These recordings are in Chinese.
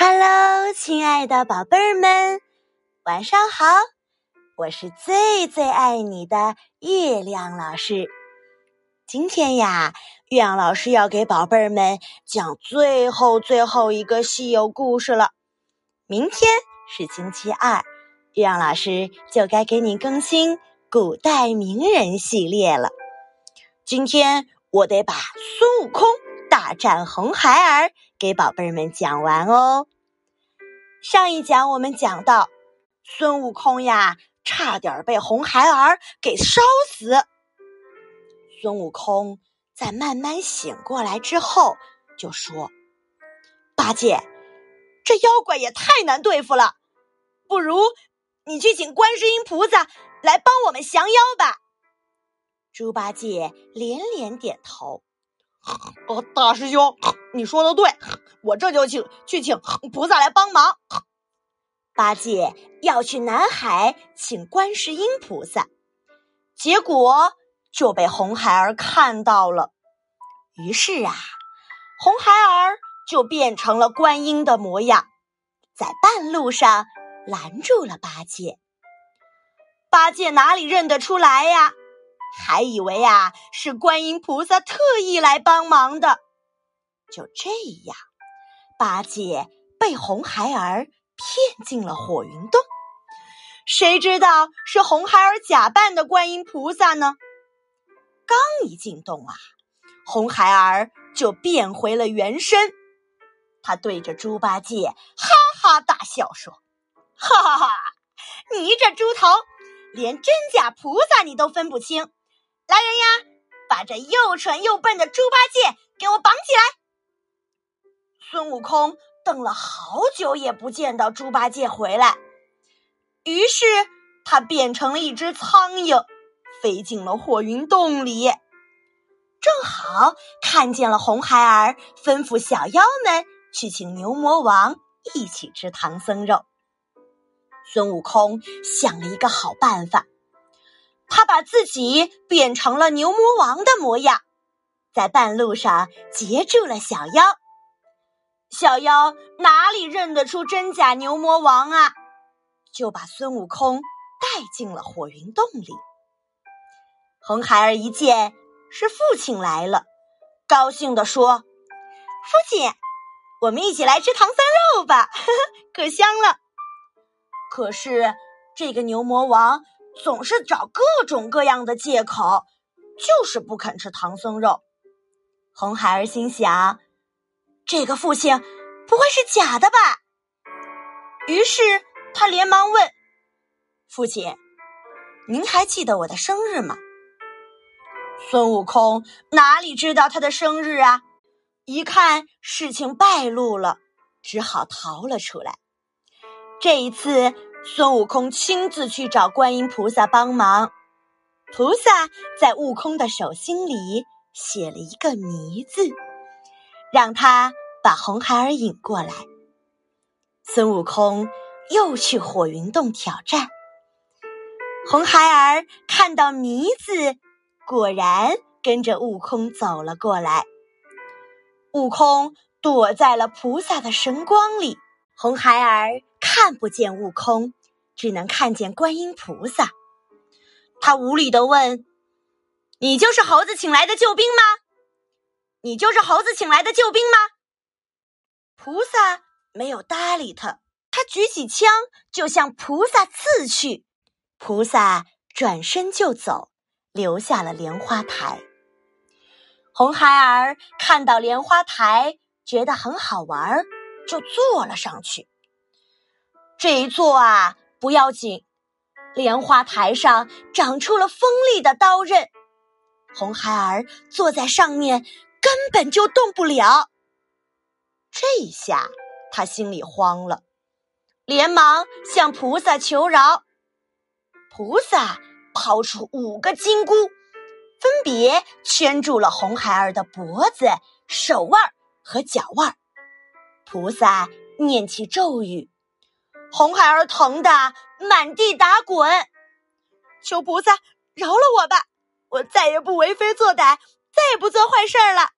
Hello，亲爱的宝贝儿们，晚上好！我是最最爱你的月亮老师。今天呀，月亮老师要给宝贝儿们讲最后最后一个西游故事了。明天是星期二，月亮老师就该给你更新古代名人系列了。今天我得把孙悟空。大战红孩儿，给宝贝们讲完哦。上一讲我们讲到，孙悟空呀，差点被红孩儿给烧死。孙悟空在慢慢醒过来之后，就说：“八戒，这妖怪也太难对付了，不如你去请观世音菩萨来帮我们降妖吧。”猪八戒连连点头。哦，大师兄，你说的对，我这就请去请菩萨来帮忙。八戒要去南海请观世音菩萨，结果就被红孩儿看到了。于是啊，红孩儿就变成了观音的模样，在半路上拦住了八戒。八戒哪里认得出来呀？还以为啊是观音菩萨特意来帮忙的，就这样，八戒被红孩儿骗进了火云洞。谁知道是红孩儿假扮的观音菩萨呢？刚一进洞啊，红孩儿就变回了原身。他对着猪八戒哈哈大笑说：“哈哈哈，你这猪头，连真假菩萨你都分不清。”来人呀，把这又蠢又笨的猪八戒给我绑起来！孙悟空等了好久也不见到猪八戒回来，于是他变成了一只苍蝇，飞进了火云洞里。正好看见了红孩儿，吩咐小妖们去请牛魔王一起吃唐僧肉。孙悟空想了一个好办法。他把自己变成了牛魔王的模样，在半路上截住了小妖。小妖哪里认得出真假牛魔王啊？就把孙悟空带进了火云洞里。红孩儿一见是父亲来了，高兴地说：“父亲，我们一起来吃唐僧肉吧，可香了。”可是这个牛魔王。总是找各种各样的借口，就是不肯吃唐僧肉。红孩儿心想：这个父亲不会是假的吧？于是他连忙问：“父亲，您还记得我的生日吗？”孙悟空哪里知道他的生日啊？一看事情败露了，只好逃了出来。这一次。孙悟空亲自去找观音菩萨帮忙，菩萨在悟空的手心里写了一个“迷”字，让他把红孩儿引过来。孙悟空又去火云洞挑战，红孩儿看到“迷”字，果然跟着悟空走了过来。悟空躲在了菩萨的神光里。红孩儿看不见悟空，只能看见观音菩萨。他无礼的问：“你就是猴子请来的救兵吗？你就是猴子请来的救兵吗？”菩萨没有搭理他，他举起枪就向菩萨刺去。菩萨转身就走，留下了莲花台。红孩儿看到莲花台，觉得很好玩。就坐了上去。这一坐啊，不要紧，莲花台上长出了锋利的刀刃，红孩儿坐在上面根本就动不了。这下他心里慌了，连忙向菩萨求饶。菩萨抛出五个金箍，分别圈住了红孩儿的脖子、手腕和脚腕。菩萨念起咒语，红孩儿疼得满地打滚，求菩萨饶了我吧！我再也不为非作歹，再也不做坏事了。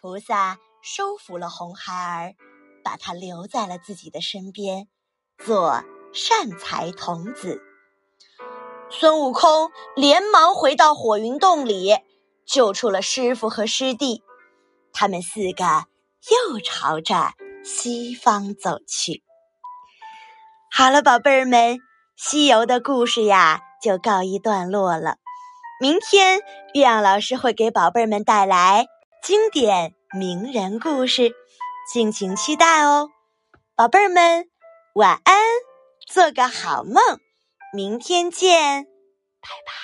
菩萨收服了红孩儿，把他留在了自己的身边，做善财童子。孙悟空连忙回到火云洞里，救出了师傅和师弟。他们四个又朝着西方走去。好了，宝贝儿们，西游的故事呀就告一段落了。明天月亮老师会给宝贝儿们带来经典名人故事，敬请期待哦。宝贝儿们，晚安，做个好梦。明天见，拜拜。